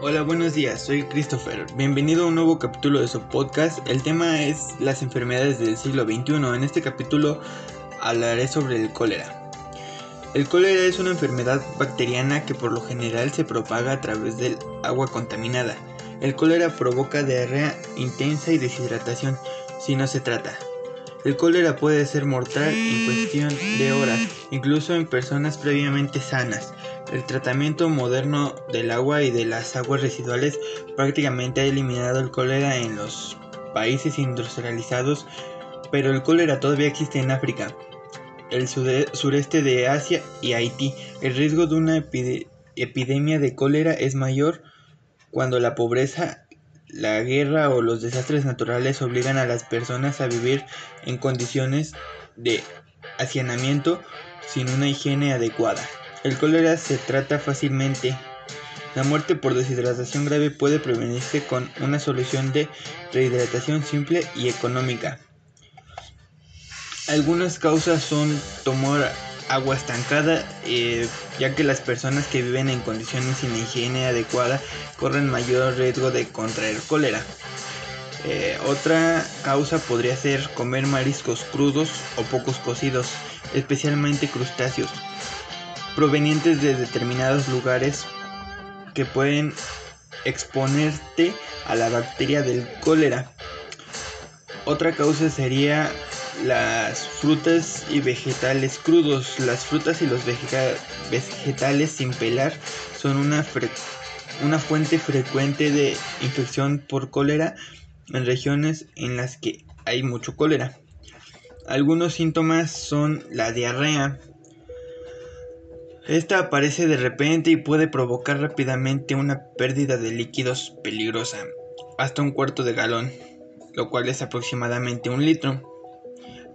Hola, buenos días, soy Christopher. Bienvenido a un nuevo capítulo de su podcast. El tema es las enfermedades del siglo XXI. En este capítulo hablaré sobre el cólera. El cólera es una enfermedad bacteriana que por lo general se propaga a través del agua contaminada. El cólera provoca diarrea intensa y deshidratación si no se trata. El cólera puede ser mortal en cuestión de horas, incluso en personas previamente sanas. El tratamiento moderno del agua y de las aguas residuales prácticamente ha eliminado el cólera en los países industrializados, pero el cólera todavía existe en África, el sureste de Asia y Haití. El riesgo de una epidemia de cólera es mayor cuando la pobreza la guerra o los desastres naturales obligan a las personas a vivir en condiciones de hacinamiento sin una higiene adecuada. El cólera se trata fácilmente. La muerte por deshidratación grave puede prevenirse con una solución de rehidratación simple y económica. Algunas causas son tomar agua estancada, eh, ya que las personas que viven en condiciones sin higiene adecuada corren mayor riesgo de contraer cólera. Eh, otra causa podría ser comer mariscos crudos o pocos cocidos, especialmente crustáceos, provenientes de determinados lugares que pueden exponerte a la bacteria del cólera. Otra causa sería las frutas y vegetales crudos. Las frutas y los vegetales sin pelar son una, una fuente frecuente de infección por cólera en regiones en las que hay mucho cólera. Algunos síntomas son la diarrea. Esta aparece de repente y puede provocar rápidamente una pérdida de líquidos peligrosa, hasta un cuarto de galón, lo cual es aproximadamente un litro.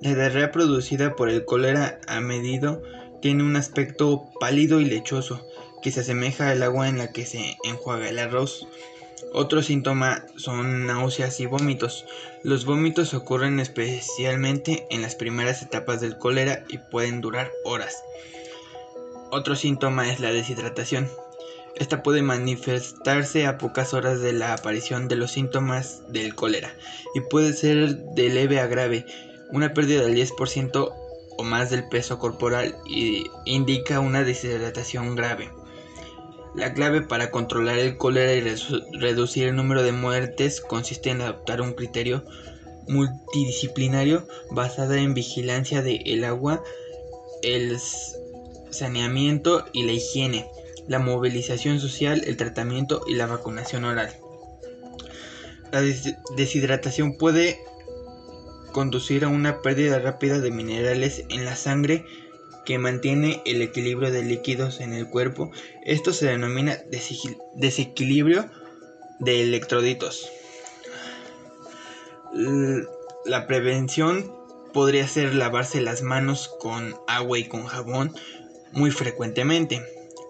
La diarrea producida por el cólera a medido tiene un aspecto pálido y lechoso, que se asemeja al agua en la que se enjuaga el arroz. Otro síntoma son náuseas y vómitos. Los vómitos ocurren especialmente en las primeras etapas del cólera y pueden durar horas. Otro síntoma es la deshidratación. Esta puede manifestarse a pocas horas de la aparición de los síntomas del cólera y puede ser de leve a grave una pérdida del 10% o más del peso corporal y indica una deshidratación grave. La clave para controlar el cólera y reducir el número de muertes consiste en adoptar un criterio multidisciplinario basado en vigilancia del agua, el saneamiento y la higiene, la movilización social, el tratamiento y la vacunación oral. La deshidratación puede conducir a una pérdida rápida de minerales en la sangre que mantiene el equilibrio de líquidos en el cuerpo. Esto se denomina desequilibrio de electroditos. La prevención podría ser lavarse las manos con agua y con jabón muy frecuentemente,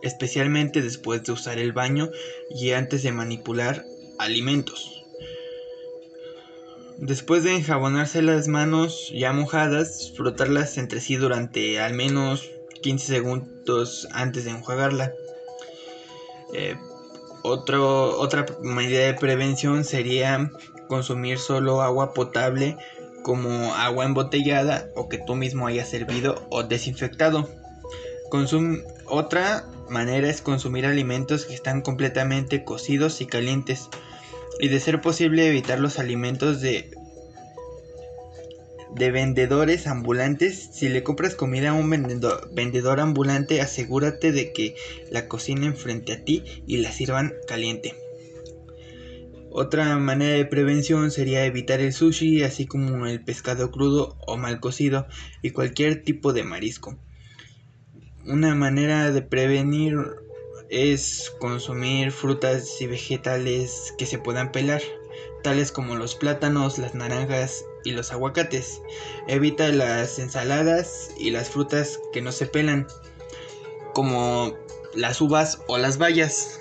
especialmente después de usar el baño y antes de manipular alimentos. Después de enjabonarse las manos ya mojadas, frotarlas entre sí durante al menos 15 segundos antes de enjuagarla. Eh, otra medida de prevención sería consumir solo agua potable como agua embotellada o que tú mismo hayas servido o desinfectado. Otra manera es consumir alimentos que están completamente cocidos y calientes y de ser posible evitar los alimentos de de vendedores ambulantes. Si le compras comida a un vendedor, ambulante, asegúrate de que la cocinen frente a ti y la sirvan caliente. Otra manera de prevención sería evitar el sushi, así como el pescado crudo o mal cocido y cualquier tipo de marisco. Una manera de prevenir es consumir frutas y vegetales que se puedan pelar, tales como los plátanos, las naranjas y los aguacates. Evita las ensaladas y las frutas que no se pelan, como las uvas o las bayas.